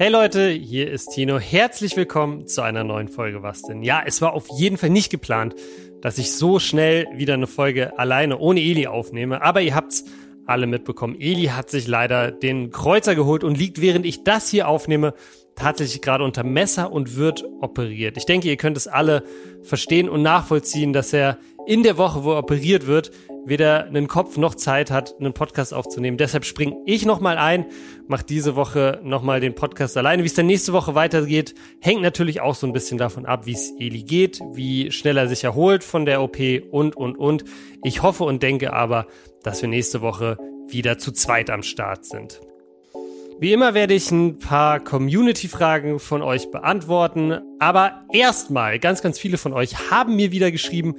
Hey Leute, hier ist Tino. Herzlich willkommen zu einer neuen Folge Was denn? Ja, es war auf jeden Fall nicht geplant, dass ich so schnell wieder eine Folge alleine ohne Eli aufnehme, aber ihr habt's alle mitbekommen. Eli hat sich leider den Kreuzer geholt und liegt, während ich das hier aufnehme, tatsächlich gerade unter Messer und wird operiert. Ich denke, ihr könnt es alle verstehen und nachvollziehen, dass er in der Woche, wo er operiert wird, weder einen Kopf noch Zeit hat, einen Podcast aufzunehmen. Deshalb springe ich nochmal ein, mache diese Woche nochmal den Podcast alleine. Wie es dann nächste Woche weitergeht, hängt natürlich auch so ein bisschen davon ab, wie es Eli geht, wie schnell er sich erholt von der OP und, und, und. Ich hoffe und denke aber, dass wir nächste Woche wieder zu zweit am Start sind. Wie immer werde ich ein paar Community-Fragen von euch beantworten. Aber erstmal, ganz, ganz viele von euch haben mir wieder geschrieben,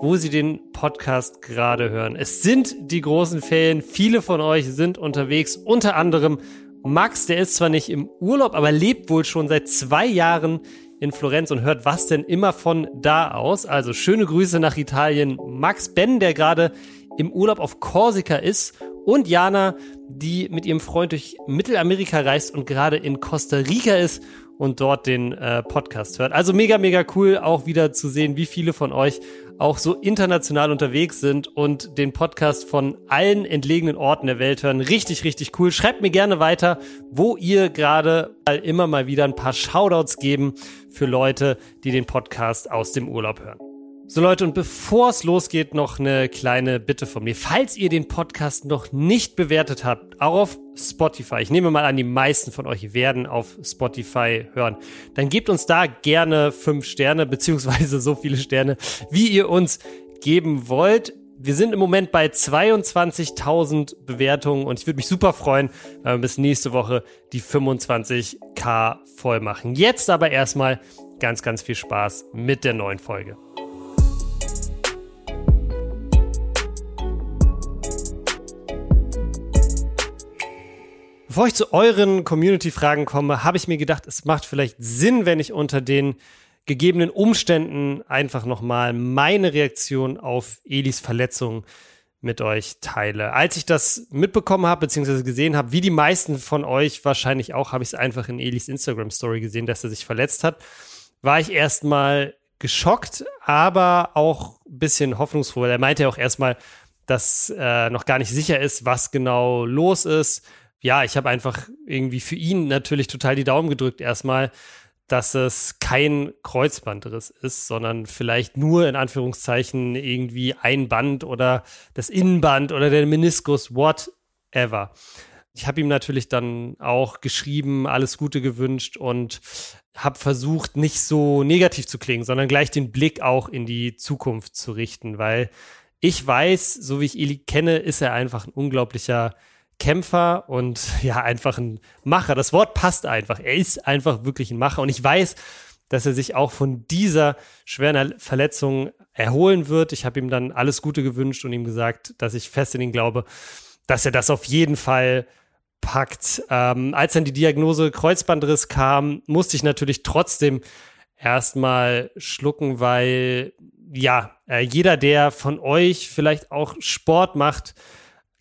wo Sie den Podcast gerade hören. Es sind die großen Ferien. Viele von euch sind unterwegs. Unter anderem Max, der ist zwar nicht im Urlaub, aber lebt wohl schon seit zwei Jahren in Florenz und hört was denn immer von da aus. Also schöne Grüße nach Italien. Max Ben, der gerade im Urlaub auf Korsika ist und Jana, die mit ihrem Freund durch Mittelamerika reist und gerade in Costa Rica ist und dort den äh, Podcast hört. Also mega, mega cool, auch wieder zu sehen, wie viele von euch auch so international unterwegs sind und den Podcast von allen entlegenen Orten der Welt hören. Richtig, richtig cool. Schreibt mir gerne weiter, wo ihr gerade immer mal wieder ein paar Shoutouts geben für Leute, die den Podcast aus dem Urlaub hören. So Leute, und bevor es losgeht, noch eine kleine Bitte von mir. Falls ihr den Podcast noch nicht bewertet habt, auch auf Spotify, ich nehme mal an, die meisten von euch werden auf Spotify hören, dann gebt uns da gerne fünf Sterne, beziehungsweise so viele Sterne, wie ihr uns geben wollt. Wir sind im Moment bei 22.000 Bewertungen und ich würde mich super freuen, wenn wir bis nächste Woche die 25k voll machen. Jetzt aber erstmal ganz, ganz viel Spaß mit der neuen Folge. Bevor ich zu euren Community-Fragen komme, habe ich mir gedacht, es macht vielleicht Sinn, wenn ich unter den gegebenen Umständen einfach nochmal meine Reaktion auf Elis Verletzung mit euch teile. Als ich das mitbekommen habe, beziehungsweise gesehen habe, wie die meisten von euch wahrscheinlich auch, habe ich es einfach in Elis Instagram-Story gesehen, dass er sich verletzt hat, war ich erstmal geschockt, aber auch ein bisschen hoffnungsvoll. Er meinte ja auch erstmal, dass äh, noch gar nicht sicher ist, was genau los ist ja, ich habe einfach irgendwie für ihn natürlich total die Daumen gedrückt erstmal, dass es kein Kreuzbandriss ist, sondern vielleicht nur in Anführungszeichen irgendwie ein Band oder das Innenband oder der Meniskus, whatever. Ich habe ihm natürlich dann auch geschrieben, alles Gute gewünscht und habe versucht, nicht so negativ zu klingen, sondern gleich den Blick auch in die Zukunft zu richten, weil ich weiß, so wie ich Eli kenne, ist er einfach ein unglaublicher Kämpfer und ja, einfach ein Macher. Das Wort passt einfach. Er ist einfach wirklich ein Macher. Und ich weiß, dass er sich auch von dieser schweren Verletzung erholen wird. Ich habe ihm dann alles Gute gewünscht und ihm gesagt, dass ich fest in ihn glaube, dass er das auf jeden Fall packt. Ähm, als dann die Diagnose Kreuzbandriss kam, musste ich natürlich trotzdem erstmal schlucken, weil ja, äh, jeder, der von euch vielleicht auch Sport macht,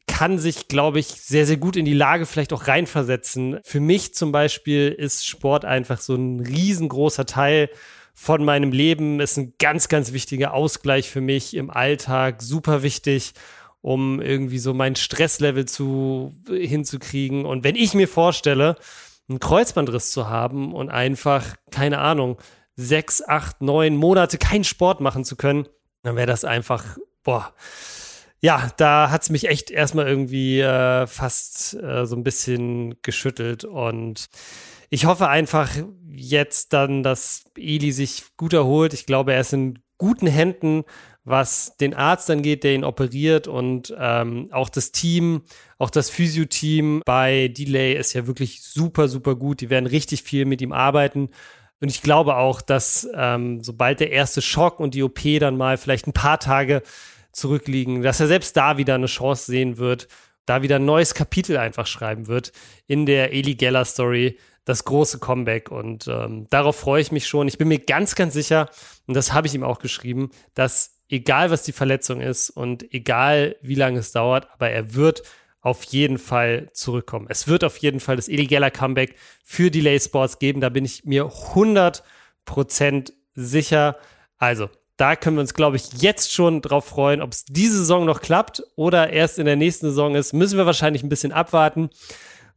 kann sich, glaube ich, sehr, sehr gut in die Lage vielleicht auch reinversetzen. Für mich zum Beispiel ist Sport einfach so ein riesengroßer Teil von meinem Leben, ist ein ganz, ganz wichtiger Ausgleich für mich im Alltag, super wichtig, um irgendwie so mein Stresslevel zu, hinzukriegen. Und wenn ich mir vorstelle, einen Kreuzbandriss zu haben und einfach, keine Ahnung, sechs, acht, neun Monate keinen Sport machen zu können, dann wäre das einfach, boah, ja, da hat's mich echt erstmal irgendwie äh, fast äh, so ein bisschen geschüttelt. Und ich hoffe einfach jetzt dann, dass Eli sich gut erholt. Ich glaube, er ist in guten Händen, was den Arzt angeht, der ihn operiert und ähm, auch das Team, auch das Physio-Team bei Delay ist ja wirklich super, super gut. Die werden richtig viel mit ihm arbeiten. Und ich glaube auch, dass ähm, sobald der erste Schock und die OP dann mal vielleicht ein paar Tage zurückliegen, dass er selbst da wieder eine Chance sehen wird, da wieder ein neues Kapitel einfach schreiben wird in der Eli Geller Story, das große Comeback. Und ähm, darauf freue ich mich schon. Ich bin mir ganz, ganz sicher, und das habe ich ihm auch geschrieben, dass egal was die Verletzung ist und egal wie lange es dauert, aber er wird auf jeden Fall zurückkommen. Es wird auf jeden Fall das illegaler Comeback für Delay Sports geben. Da bin ich mir 100% sicher. Also, da können wir uns, glaube ich, jetzt schon drauf freuen. Ob es diese Saison noch klappt oder erst in der nächsten Saison ist, müssen wir wahrscheinlich ein bisschen abwarten.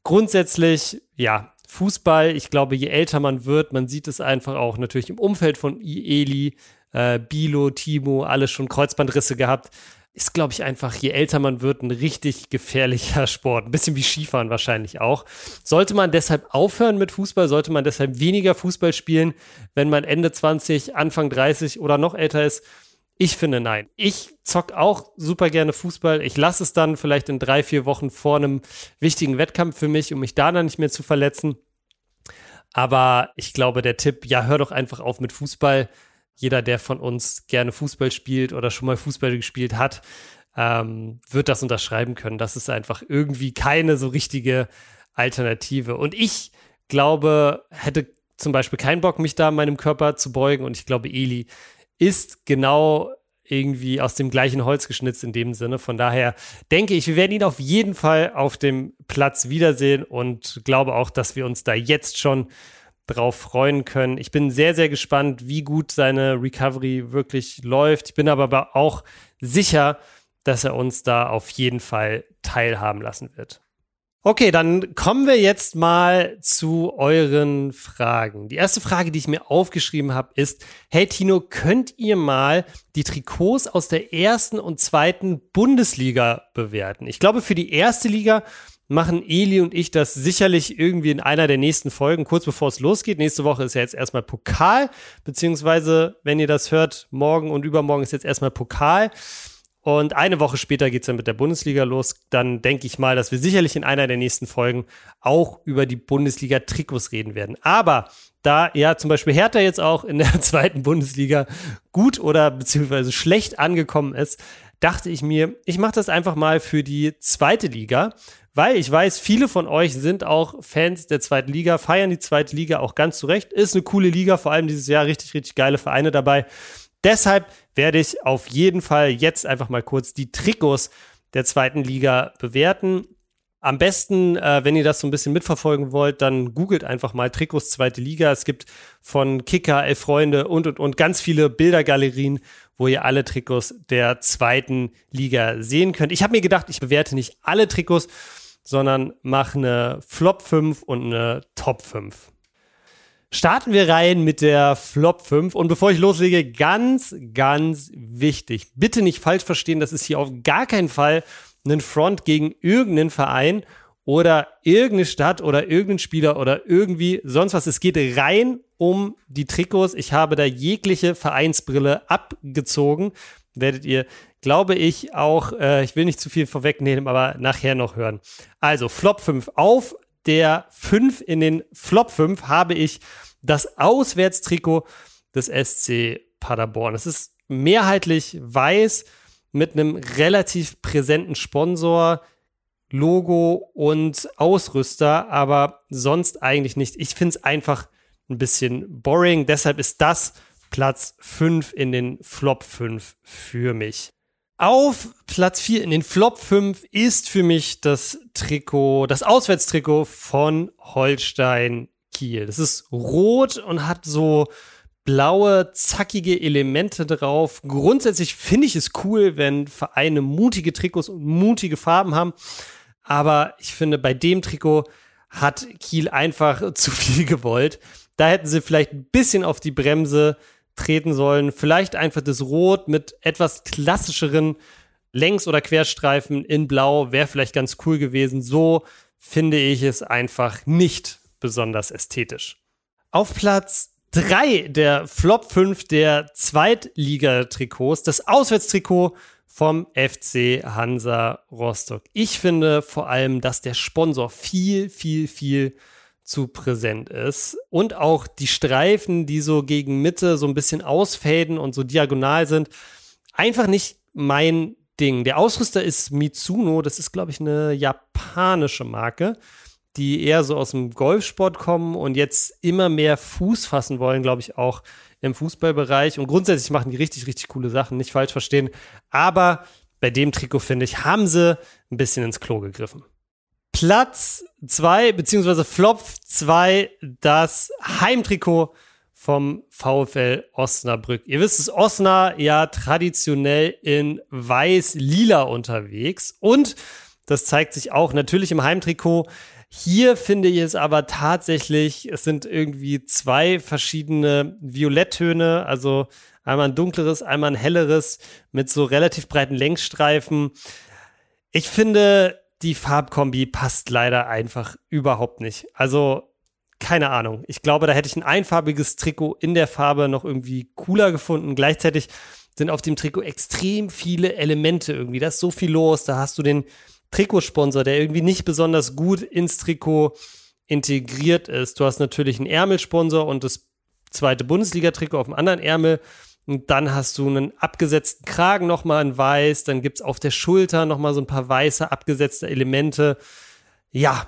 Grundsätzlich, ja, Fußball, ich glaube, je älter man wird, man sieht es einfach auch natürlich im Umfeld von Eli, äh, Bilo, Timo, alle schon Kreuzbandrisse gehabt ist, glaube ich, einfach, je älter man wird, ein richtig gefährlicher Sport. Ein bisschen wie Skifahren wahrscheinlich auch. Sollte man deshalb aufhören mit Fußball? Sollte man deshalb weniger Fußball spielen, wenn man Ende 20, Anfang 30 oder noch älter ist? Ich finde nein. Ich zock auch super gerne Fußball. Ich lasse es dann vielleicht in drei, vier Wochen vor einem wichtigen Wettkampf für mich, um mich da dann nicht mehr zu verletzen. Aber ich glaube, der Tipp, ja, hör doch einfach auf mit Fußball jeder, der von uns gerne Fußball spielt oder schon mal Fußball gespielt hat, ähm, wird das unterschreiben können. Das ist einfach irgendwie keine so richtige Alternative. Und ich glaube, hätte zum Beispiel keinen Bock, mich da meinem Körper zu beugen. Und ich glaube, Eli ist genau irgendwie aus dem gleichen Holz geschnitzt in dem Sinne. Von daher denke ich, wir werden ihn auf jeden Fall auf dem Platz wiedersehen und glaube auch, dass wir uns da jetzt schon drauf freuen können. Ich bin sehr, sehr gespannt, wie gut seine Recovery wirklich läuft. Ich bin aber auch sicher, dass er uns da auf jeden Fall teilhaben lassen wird. Okay, dann kommen wir jetzt mal zu euren Fragen. Die erste Frage, die ich mir aufgeschrieben habe, ist, hey Tino, könnt ihr mal die Trikots aus der ersten und zweiten Bundesliga bewerten? Ich glaube, für die erste Liga machen Eli und ich das sicherlich irgendwie in einer der nächsten Folgen, kurz bevor es losgeht. Nächste Woche ist ja jetzt erstmal Pokal, beziehungsweise, wenn ihr das hört, morgen und übermorgen ist jetzt erstmal Pokal. Und eine Woche später geht es dann mit der Bundesliga los. Dann denke ich mal, dass wir sicherlich in einer der nächsten Folgen auch über die Bundesliga-Trikots reden werden. Aber da ja zum Beispiel Hertha jetzt auch in der zweiten Bundesliga gut oder beziehungsweise schlecht angekommen ist, dachte ich mir, ich mache das einfach mal für die zweite Liga weil ich weiß, viele von euch sind auch Fans der zweiten Liga, feiern die zweite Liga auch ganz zurecht. Ist eine coole Liga, vor allem dieses Jahr richtig, richtig geile Vereine dabei. Deshalb werde ich auf jeden Fall jetzt einfach mal kurz die Trikots der zweiten Liga bewerten. Am besten, äh, wenn ihr das so ein bisschen mitverfolgen wollt, dann googelt einfach mal Trikots zweite Liga. Es gibt von Kicker, Elf Freunde und und und ganz viele Bildergalerien, wo ihr alle Trikots der zweiten Liga sehen könnt. Ich habe mir gedacht, ich bewerte nicht alle Trikots, sondern mach eine Flop 5 und eine Top 5. Starten wir rein mit der Flop 5. Und bevor ich loslege, ganz, ganz wichtig. Bitte nicht falsch verstehen, das ist hier auf gar keinen Fall ein Front gegen irgendeinen Verein oder irgendeine Stadt oder irgendeinen Spieler oder irgendwie sonst was. Es geht rein um die Trikots. Ich habe da jegliche Vereinsbrille abgezogen. Werdet ihr glaube ich, auch, äh, ich will nicht zu viel vorwegnehmen, aber nachher noch hören. Also, Flop 5. Auf der 5 in den Flop 5 habe ich das Auswärtstrikot des SC Paderborn. Es ist mehrheitlich weiß mit einem relativ präsenten Sponsor, Logo und Ausrüster, aber sonst eigentlich nicht. Ich finde es einfach ein bisschen boring. Deshalb ist das Platz 5 in den Flop 5 für mich. Auf Platz 4 in den Flop 5 ist für mich das Trikot, das Auswärtstrikot von Holstein Kiel. Das ist rot und hat so blaue, zackige Elemente drauf. Grundsätzlich finde ich es cool, wenn Vereine mutige Trikots und mutige Farben haben. Aber ich finde, bei dem Trikot hat Kiel einfach zu viel gewollt. Da hätten sie vielleicht ein bisschen auf die Bremse treten sollen. Vielleicht einfach das Rot mit etwas klassischeren Längs- oder Querstreifen in Blau wäre vielleicht ganz cool gewesen. So finde ich es einfach nicht besonders ästhetisch. Auf Platz 3 der Flop 5 der Zweitligatrikots, das Auswärtstrikot vom FC Hansa Rostock. Ich finde vor allem, dass der Sponsor viel, viel, viel zu präsent ist. Und auch die Streifen, die so gegen Mitte so ein bisschen ausfaden und so diagonal sind, einfach nicht mein Ding. Der Ausrüster ist Mitsuno, das ist, glaube ich, eine japanische Marke, die eher so aus dem Golfsport kommen und jetzt immer mehr Fuß fassen wollen, glaube ich, auch im Fußballbereich. Und grundsätzlich machen die richtig, richtig coole Sachen, nicht falsch verstehen. Aber bei dem Trikot, finde ich, haben sie ein bisschen ins Klo gegriffen. Platz 2, beziehungsweise Flop 2, das Heimtrikot vom VfL Osnabrück. Ihr wisst es, Osna ja traditionell in weiß-lila unterwegs und das zeigt sich auch natürlich im Heimtrikot. Hier finde ich es aber tatsächlich, es sind irgendwie zwei verschiedene Violetttöne, also einmal ein dunkleres, einmal ein helleres mit so relativ breiten Längsstreifen. Ich finde, die Farbkombi passt leider einfach überhaupt nicht. Also keine Ahnung. Ich glaube, da hätte ich ein einfarbiges Trikot in der Farbe noch irgendwie cooler gefunden. Gleichzeitig sind auf dem Trikot extrem viele Elemente irgendwie. Da ist so viel los. Da hast du den Trikotsponsor, der irgendwie nicht besonders gut ins Trikot integriert ist. Du hast natürlich einen Ärmelsponsor und das zweite Bundesliga-Trikot auf dem anderen Ärmel. Und dann hast du einen abgesetzten Kragen nochmal in weiß. Dann gibt es auf der Schulter nochmal so ein paar weiße abgesetzte Elemente. Ja,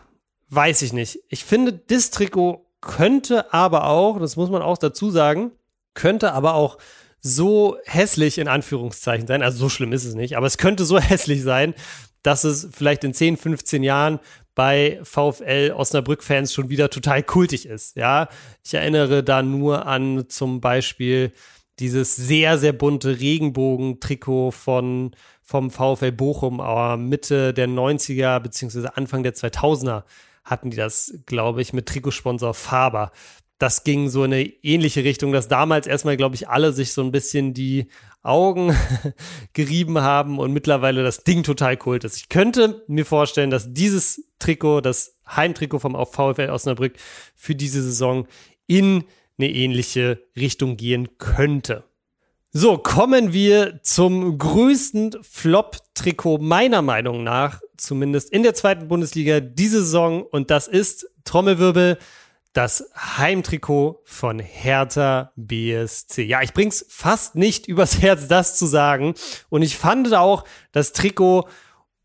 weiß ich nicht. Ich finde, das Trikot könnte aber auch, das muss man auch dazu sagen, könnte aber auch so hässlich in Anführungszeichen sein. Also so schlimm ist es nicht, aber es könnte so hässlich sein, dass es vielleicht in 10, 15 Jahren bei VfL Osnabrück-Fans schon wieder total kultig ist. Ja, ich erinnere da nur an zum Beispiel dieses sehr, sehr bunte Regenbogen-Trikot von, vom VfL Bochum, aber Mitte der 90er beziehungsweise Anfang der 2000er hatten die das, glaube ich, mit Trikotsponsor Faber. Das ging so in eine ähnliche Richtung, dass damals erstmal, glaube ich, alle sich so ein bisschen die Augen gerieben haben und mittlerweile das Ding total kult ist. Ich könnte mir vorstellen, dass dieses Trikot, das Heimtrikot vom VfL Osnabrück für diese Saison in eine ähnliche Richtung gehen könnte. So, kommen wir zum größten Flop-Trikot meiner Meinung nach, zumindest in der zweiten Bundesliga diese Saison. Und das ist Trommelwirbel, das Heimtrikot von Hertha BSC. Ja, ich bring's fast nicht übers Herz, das zu sagen. Und ich fand auch das Trikot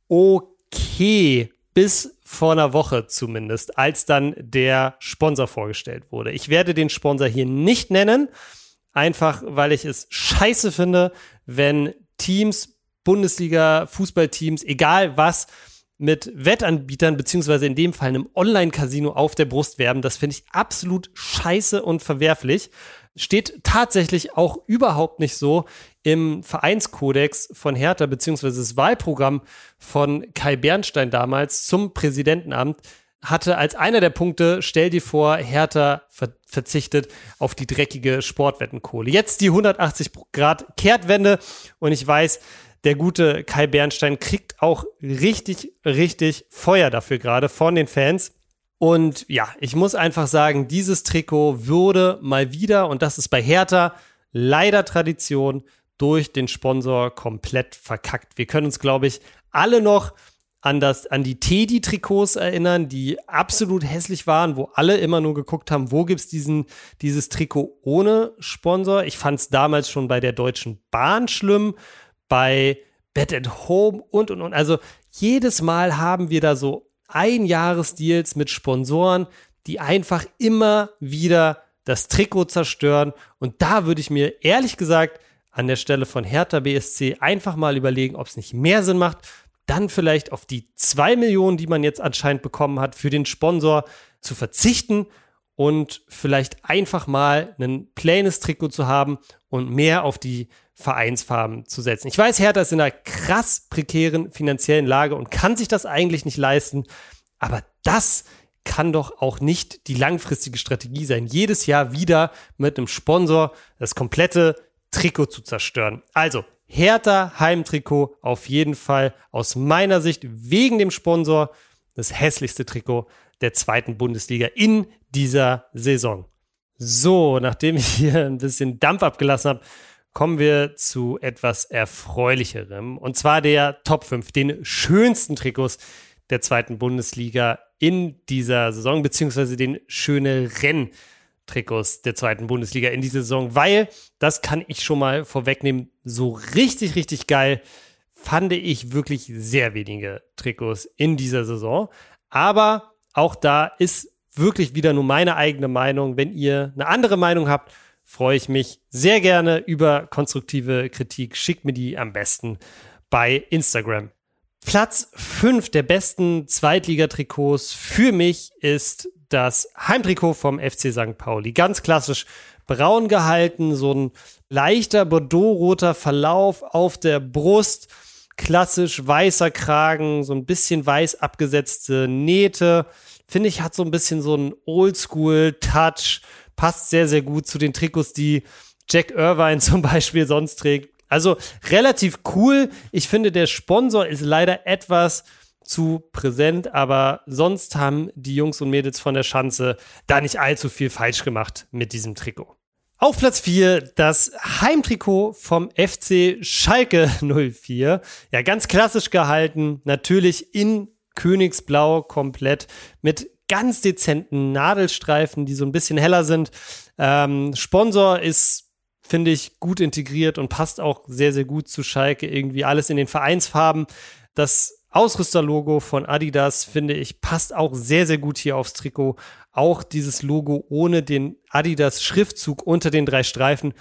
okay, bis vor einer Woche zumindest, als dann der Sponsor vorgestellt wurde. Ich werde den Sponsor hier nicht nennen Einfach, weil ich es scheiße finde, wenn Teams, Bundesliga, Fußballteams, egal was, mit Wettanbietern, beziehungsweise in dem Fall einem Online-Casino auf der Brust werben. Das finde ich absolut scheiße und verwerflich. Steht tatsächlich auch überhaupt nicht so im Vereinskodex von Hertha, beziehungsweise das Wahlprogramm von Kai Bernstein damals zum Präsidentenamt hatte als einer der Punkte, stell dir vor, Hertha ver verzichtet auf die dreckige Sportwettenkohle. Jetzt die 180 Grad Kehrtwende und ich weiß, der gute Kai Bernstein kriegt auch richtig, richtig Feuer dafür gerade von den Fans. Und ja, ich muss einfach sagen, dieses Trikot würde mal wieder, und das ist bei Hertha leider Tradition, durch den Sponsor komplett verkackt. Wir können uns, glaube ich, alle noch an, das, an die Teddy-Trikots erinnern, die absolut hässlich waren, wo alle immer nur geguckt haben, wo gibt's diesen, dieses Trikot ohne Sponsor. Ich fand es damals schon bei der Deutschen Bahn schlimm, bei Bed at Home und, und, und. Also jedes Mal haben wir da so Einjahresdeals mit Sponsoren, die einfach immer wieder das Trikot zerstören. Und da würde ich mir ehrlich gesagt an der Stelle von Hertha BSC einfach mal überlegen, ob es nicht mehr Sinn macht, dann vielleicht auf die zwei Millionen, die man jetzt anscheinend bekommen hat, für den Sponsor zu verzichten und vielleicht einfach mal ein plaines Trikot zu haben und mehr auf die Vereinsfarben zu setzen. Ich weiß, Hertha ist in einer krass prekären finanziellen Lage und kann sich das eigentlich nicht leisten, aber das kann doch auch nicht die langfristige Strategie sein, jedes Jahr wieder mit einem Sponsor das komplette Trikot zu zerstören. Also, Hertha Heimtrikot auf jeden Fall aus meiner Sicht wegen dem Sponsor das hässlichste Trikot der zweiten Bundesliga in dieser Saison. So, nachdem ich hier ein bisschen Dampf abgelassen habe, kommen wir zu etwas Erfreulicherem. Und zwar der Top 5, den schönsten Trikots der zweiten Bundesliga in dieser Saison, beziehungsweise den schöne Rennen Trikots der zweiten Bundesliga in dieser Saison, weil, das kann ich schon mal vorwegnehmen, so richtig, richtig geil fand ich wirklich sehr wenige Trikots in dieser Saison. Aber auch da ist wirklich wieder nur meine eigene Meinung. Wenn ihr eine andere Meinung habt, freue ich mich sehr gerne über konstruktive Kritik. Schickt mir die am besten bei Instagram. Platz 5 der besten Zweitligatrikots für mich ist das Heimtrikot vom FC St. Pauli. Ganz klassisch braun gehalten, so ein leichter bordeaux-roter Verlauf auf der Brust, klassisch weißer Kragen, so ein bisschen weiß abgesetzte Nähte. Finde ich, hat so ein bisschen so einen Oldschool-Touch, passt sehr, sehr gut zu den Trikots, die Jack Irvine zum Beispiel sonst trägt. Also relativ cool. Ich finde, der Sponsor ist leider etwas zu präsent, aber sonst haben die Jungs und Mädels von der Schanze da nicht allzu viel falsch gemacht mit diesem Trikot. Auf Platz 4 das Heimtrikot vom FC Schalke 04. Ja, ganz klassisch gehalten, natürlich in Königsblau komplett mit ganz dezenten Nadelstreifen, die so ein bisschen heller sind. Ähm, Sponsor ist finde ich, gut integriert und passt auch sehr, sehr gut zu Schalke. Irgendwie alles in den Vereinsfarben. Das Ausrüsterlogo von Adidas, finde ich, passt auch sehr, sehr gut hier aufs Trikot. Auch dieses Logo ohne den Adidas-Schriftzug unter den drei Streifen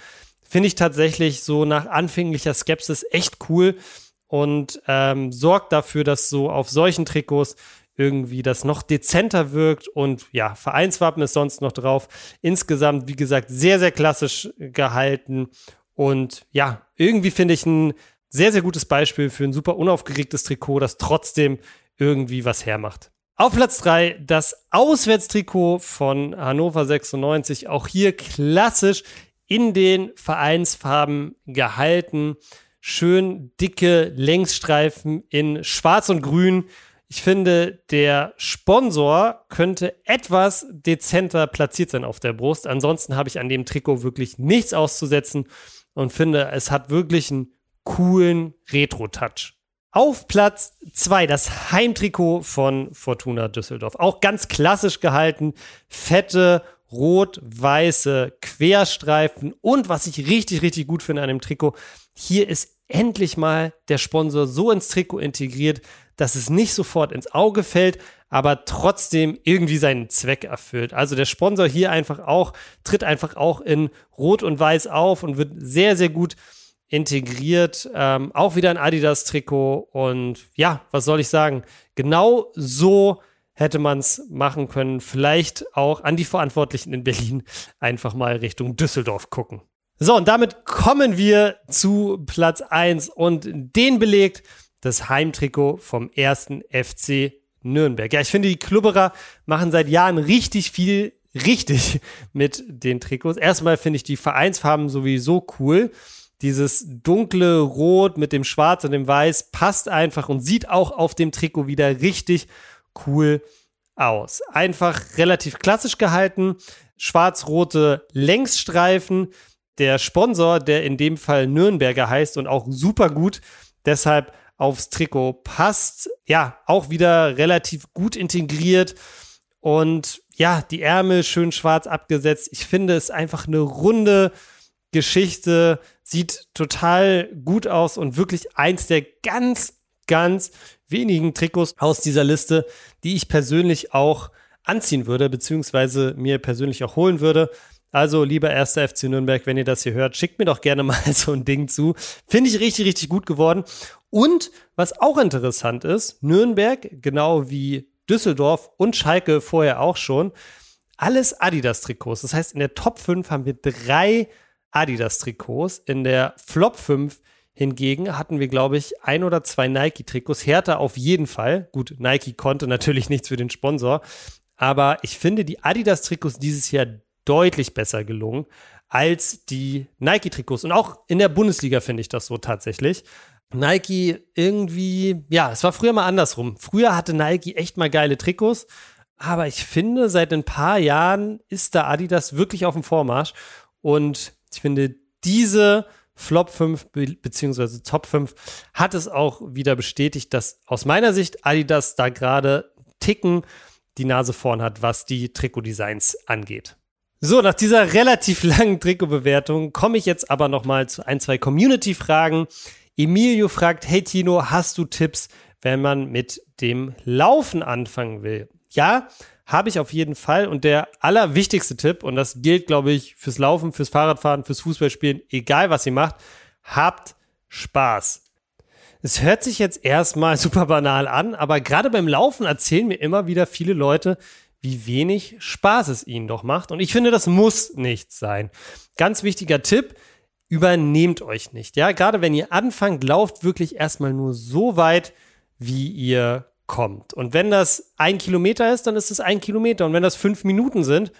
finde ich tatsächlich so nach anfänglicher Skepsis echt cool und ähm, sorgt dafür, dass so auf solchen Trikots irgendwie das noch dezenter wirkt und ja, Vereinswappen ist sonst noch drauf. Insgesamt, wie gesagt, sehr, sehr klassisch gehalten und ja, irgendwie finde ich ein sehr, sehr gutes Beispiel für ein super unaufgeregtes Trikot, das trotzdem irgendwie was hermacht. Auf Platz 3 das Auswärtstrikot von Hannover 96. Auch hier klassisch in den Vereinsfarben gehalten. Schön dicke Längsstreifen in Schwarz und Grün ich finde, der Sponsor könnte etwas dezenter platziert sein auf der Brust. Ansonsten habe ich an dem Trikot wirklich nichts auszusetzen und finde, es hat wirklich einen coolen Retro-Touch. Auf Platz 2 das Heimtrikot von Fortuna Düsseldorf. Auch ganz klassisch gehalten. Fette, rot-weiße Querstreifen. Und was ich richtig, richtig gut finde an dem Trikot, hier ist endlich mal der Sponsor so ins Trikot integriert, dass es nicht sofort ins Auge fällt, aber trotzdem irgendwie seinen Zweck erfüllt. Also der Sponsor hier einfach auch, tritt einfach auch in Rot und Weiß auf und wird sehr, sehr gut integriert. Ähm, auch wieder ein Adidas-Trikot und ja, was soll ich sagen? Genau so hätte man es machen können. Vielleicht auch an die Verantwortlichen in Berlin einfach mal Richtung Düsseldorf gucken. So, und damit kommen wir zu Platz 1 und den belegt das Heimtrikot vom ersten FC Nürnberg. Ja, ich finde, die Klubberer machen seit Jahren richtig viel richtig mit den Trikots. Erstmal finde ich die Vereinsfarben sowieso cool. Dieses dunkle Rot mit dem Schwarz und dem Weiß passt einfach und sieht auch auf dem Trikot wieder richtig cool aus. Einfach relativ klassisch gehalten. Schwarz-rote Längsstreifen. Der Sponsor, der in dem Fall Nürnberger heißt und auch super gut. Deshalb aufs Trikot passt. Ja, auch wieder relativ gut integriert und ja, die Ärmel schön schwarz abgesetzt. Ich finde es einfach eine runde Geschichte, sieht total gut aus und wirklich eins der ganz, ganz wenigen Trikots aus dieser Liste, die ich persönlich auch anziehen würde, beziehungsweise mir persönlich auch holen würde. Also, lieber erster FC Nürnberg, wenn ihr das hier hört, schickt mir doch gerne mal so ein Ding zu. Finde ich richtig, richtig gut geworden. Und was auch interessant ist, Nürnberg, genau wie Düsseldorf und Schalke vorher auch schon, alles Adidas-Trikots. Das heißt, in der Top 5 haben wir drei Adidas-Trikots. In der Flop 5 hingegen hatten wir, glaube ich, ein oder zwei Nike-Trikots. Hertha auf jeden Fall. Gut, Nike konnte natürlich nichts für den Sponsor. Aber ich finde die Adidas-Trikots dieses Jahr deutlich besser gelungen als die Nike-Trikots. Und auch in der Bundesliga finde ich das so tatsächlich. Nike irgendwie, ja, es war früher mal andersrum. Früher hatte Nike echt mal geile Trikots, aber ich finde, seit ein paar Jahren ist da Adidas wirklich auf dem Vormarsch. Und ich finde, diese Flop 5 be beziehungsweise Top 5 hat es auch wieder bestätigt, dass aus meiner Sicht Adidas da gerade Ticken die Nase vorn hat, was die Trikotdesigns angeht. So, nach dieser relativ langen Trikotbewertung komme ich jetzt aber noch mal zu ein, zwei Community-Fragen. Emilio fragt, hey Tino, hast du Tipps, wenn man mit dem Laufen anfangen will? Ja, habe ich auf jeden Fall. Und der allerwichtigste Tipp, und das gilt, glaube ich, fürs Laufen, fürs Fahrradfahren, fürs Fußballspielen, egal was ihr macht, habt Spaß. Es hört sich jetzt erstmal super banal an, aber gerade beim Laufen erzählen mir immer wieder viele Leute, wie wenig Spaß es ihnen doch macht. Und ich finde, das muss nicht sein. Ganz wichtiger Tipp, übernehmt euch nicht. Ja, gerade wenn ihr anfangt, lauft wirklich erstmal nur so weit, wie ihr kommt. Und wenn das ein Kilometer ist, dann ist es ein Kilometer. Und wenn das fünf Minuten sind,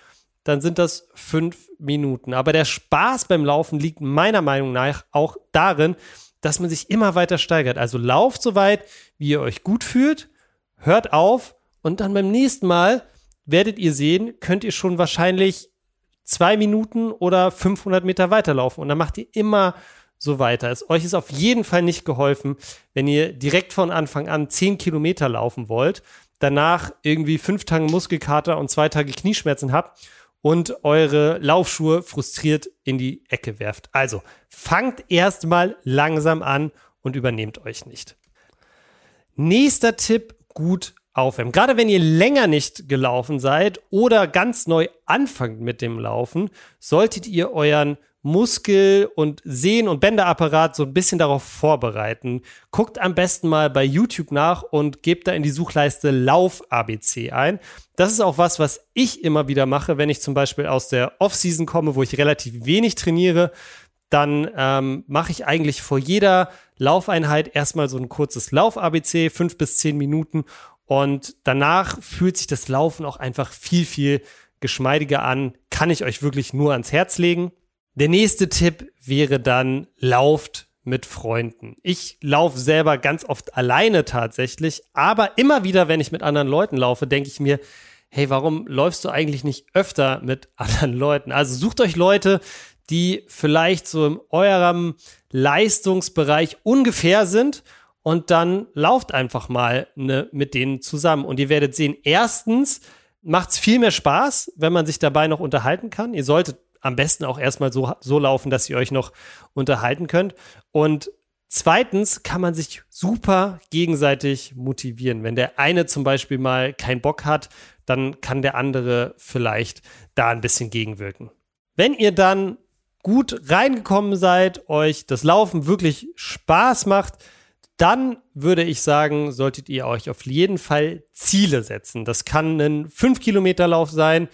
dann sind das fünf Minuten. Aber der Spaß beim Laufen liegt meiner Meinung nach auch darin, dass man sich immer weiter steigert. Also lauft so weit, wie ihr euch gut fühlt, hört auf und dann beim nächsten Mal werdet ihr sehen, könnt ihr schon wahrscheinlich zwei Minuten oder 500 Meter weiterlaufen. Und dann macht ihr immer so weiter. Es, euch ist auf jeden Fall nicht geholfen, wenn ihr direkt von Anfang an 10 Kilometer laufen wollt, danach irgendwie fünf Tage Muskelkater und zwei Tage Knieschmerzen habt und eure Laufschuhe frustriert in die Ecke werft. Also fangt erstmal langsam an und übernehmt euch nicht. Nächster Tipp, gut aufwärmen. Gerade wenn ihr länger nicht gelaufen seid oder ganz neu anfangt mit dem Laufen, solltet ihr euren Muskel- und Sehnen- und Bänderapparat so ein bisschen darauf vorbereiten. Guckt am besten mal bei YouTube nach und gebt da in die Suchleiste Lauf-ABC ein. Das ist auch was, was ich immer wieder mache, wenn ich zum Beispiel aus der Off-Season komme, wo ich relativ wenig trainiere. Dann ähm, mache ich eigentlich vor jeder Laufeinheit erstmal so ein kurzes Lauf-ABC, fünf bis zehn Minuten. Und danach fühlt sich das Laufen auch einfach viel, viel geschmeidiger an. Kann ich euch wirklich nur ans Herz legen. Der nächste Tipp wäre dann, lauft mit Freunden. Ich laufe selber ganz oft alleine tatsächlich, aber immer wieder, wenn ich mit anderen Leuten laufe, denke ich mir, hey, warum läufst du eigentlich nicht öfter mit anderen Leuten? Also sucht euch Leute, die vielleicht so in eurem Leistungsbereich ungefähr sind und dann lauft einfach mal ne, mit denen zusammen und ihr werdet sehen, erstens macht es viel mehr Spaß, wenn man sich dabei noch unterhalten kann. Ihr solltet am besten auch erstmal so, so laufen, dass ihr euch noch unterhalten könnt. Und zweitens kann man sich super gegenseitig motivieren. Wenn der eine zum Beispiel mal keinen Bock hat, dann kann der andere vielleicht da ein bisschen gegenwirken. Wenn ihr dann gut reingekommen seid, euch das Laufen wirklich Spaß macht, dann würde ich sagen, solltet ihr euch auf jeden Fall Ziele setzen. Das kann ein 5-Kilometer-Lauf sein,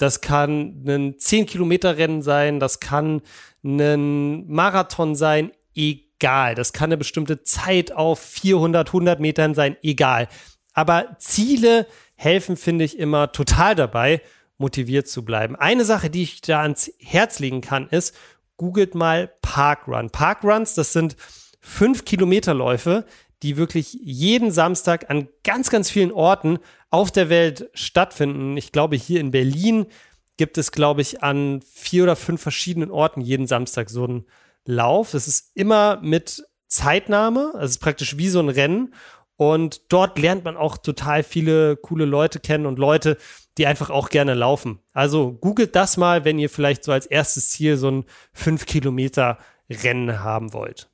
das kann ein 10-Kilometer-Rennen sein, das kann ein Marathon sein, egal. Das kann eine bestimmte Zeit auf 400, 100 Metern sein, egal. Aber Ziele helfen, finde ich, immer total dabei, motiviert zu bleiben. Eine Sache, die ich da ans Herz legen kann, ist, googelt mal Parkrun. Parkruns, das sind 5 Kilometerläufe, die wirklich jeden Samstag an ganz, ganz vielen Orten auf der Welt stattfinden. Ich glaube, hier in Berlin gibt es, glaube ich, an vier oder fünf verschiedenen Orten jeden Samstag so einen Lauf. Es ist immer mit Zeitnahme, also es ist praktisch wie so ein Rennen. Und dort lernt man auch total viele coole Leute kennen und Leute, die einfach auch gerne laufen. Also googelt das mal, wenn ihr vielleicht so als erstes Ziel so ein 5 Kilometer Rennen haben wollt.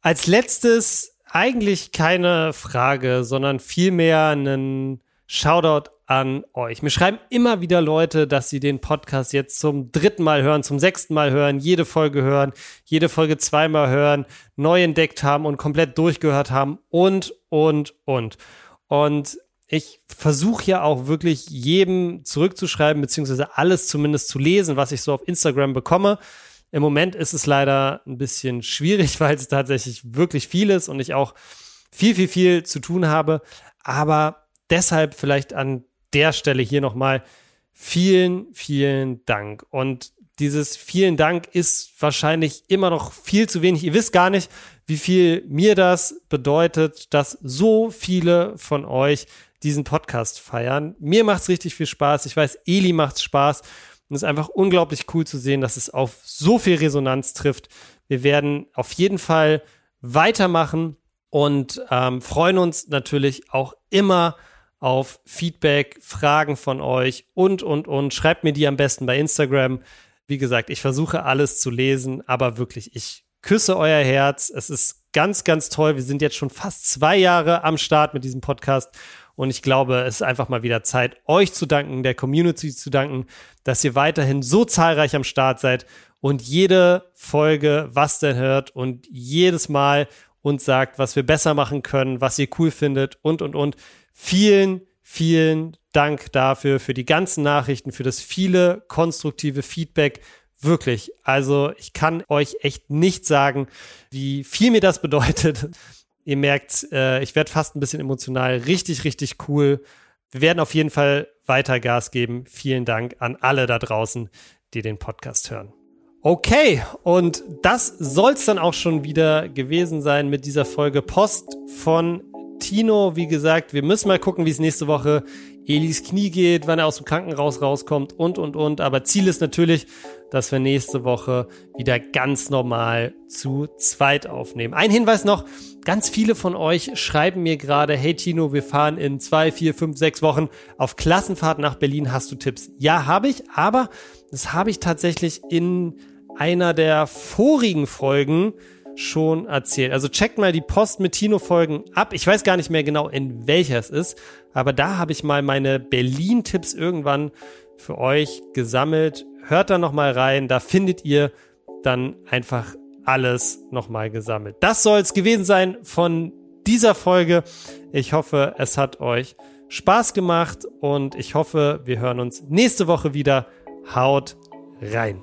Als letztes eigentlich keine Frage, sondern vielmehr einen Shoutout an euch. Mir schreiben immer wieder Leute, dass sie den Podcast jetzt zum dritten Mal hören, zum sechsten Mal hören, jede Folge hören, jede Folge zweimal hören, neu entdeckt haben und komplett durchgehört haben und, und, und. Und ich versuche ja auch wirklich jedem zurückzuschreiben, beziehungsweise alles zumindest zu lesen, was ich so auf Instagram bekomme. Im Moment ist es leider ein bisschen schwierig, weil es tatsächlich wirklich viel ist und ich auch viel, viel, viel zu tun habe. Aber deshalb vielleicht an der Stelle hier nochmal vielen, vielen Dank. Und dieses vielen Dank ist wahrscheinlich immer noch viel zu wenig. Ihr wisst gar nicht, wie viel mir das bedeutet, dass so viele von euch diesen Podcast feiern. Mir macht es richtig viel Spaß. Ich weiß, Eli macht Spaß. Und es ist einfach unglaublich cool zu sehen, dass es auf so viel Resonanz trifft. Wir werden auf jeden Fall weitermachen und ähm, freuen uns natürlich auch immer auf Feedback, Fragen von euch und, und, und. Schreibt mir die am besten bei Instagram. Wie gesagt, ich versuche alles zu lesen, aber wirklich, ich küsse euer Herz. Es ist ganz, ganz toll. Wir sind jetzt schon fast zwei Jahre am Start mit diesem Podcast. Und ich glaube, es ist einfach mal wieder Zeit, euch zu danken, der Community zu danken, dass ihr weiterhin so zahlreich am Start seid und jede Folge was denn hört und jedes Mal uns sagt, was wir besser machen können, was ihr cool findet und, und, und. Vielen, vielen Dank dafür, für die ganzen Nachrichten, für das viele konstruktive Feedback. Wirklich. Also ich kann euch echt nicht sagen, wie viel mir das bedeutet. Ihr merkt, äh, ich werde fast ein bisschen emotional. Richtig, richtig cool. Wir werden auf jeden Fall weiter Gas geben. Vielen Dank an alle da draußen, die den Podcast hören. Okay, und das soll es dann auch schon wieder gewesen sein mit dieser Folge Post von Tino. Wie gesagt, wir müssen mal gucken, wie es nächste Woche Elis Knie geht, wann er aus dem Krankenhaus rauskommt und, und, und. Aber Ziel ist natürlich, dass wir nächste Woche wieder ganz normal zu zweit aufnehmen. Ein Hinweis noch, ganz viele von euch schreiben mir gerade, hey Tino, wir fahren in zwei, vier, fünf, sechs Wochen auf Klassenfahrt nach Berlin. Hast du Tipps? Ja, habe ich, aber das habe ich tatsächlich in einer der vorigen Folgen schon erzählt. Also checkt mal die Post mit Tino Folgen ab. Ich weiß gar nicht mehr genau, in welcher es ist, aber da habe ich mal meine Berlin-Tipps irgendwann für euch gesammelt. Hört da noch mal rein, da findet ihr dann einfach alles noch mal gesammelt. Das soll es gewesen sein von dieser Folge. Ich hoffe, es hat euch Spaß gemacht und ich hoffe, wir hören uns nächste Woche wieder. Haut rein.